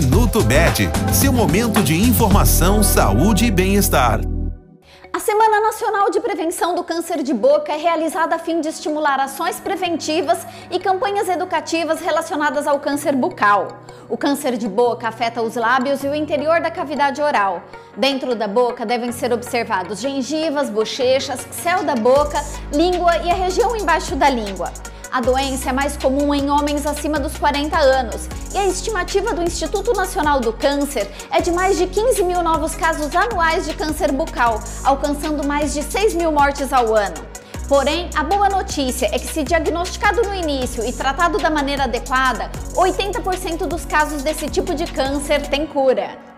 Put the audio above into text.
Minuto Med, seu momento de informação, saúde e bem-estar. A Semana Nacional de Prevenção do Câncer de Boca é realizada a fim de estimular ações preventivas e campanhas educativas relacionadas ao câncer bucal. O câncer de boca afeta os lábios e o interior da cavidade oral. Dentro da boca devem ser observados gengivas, bochechas, céu da boca, língua e a região embaixo da língua. A doença é mais comum em homens acima dos 40 anos e a estimativa do Instituto Nacional do Câncer é de mais de 15 mil novos casos anuais de câncer bucal, alcançando mais de 6 mil mortes ao ano. Porém, a boa notícia é que, se diagnosticado no início e tratado da maneira adequada, 80% dos casos desse tipo de câncer têm cura.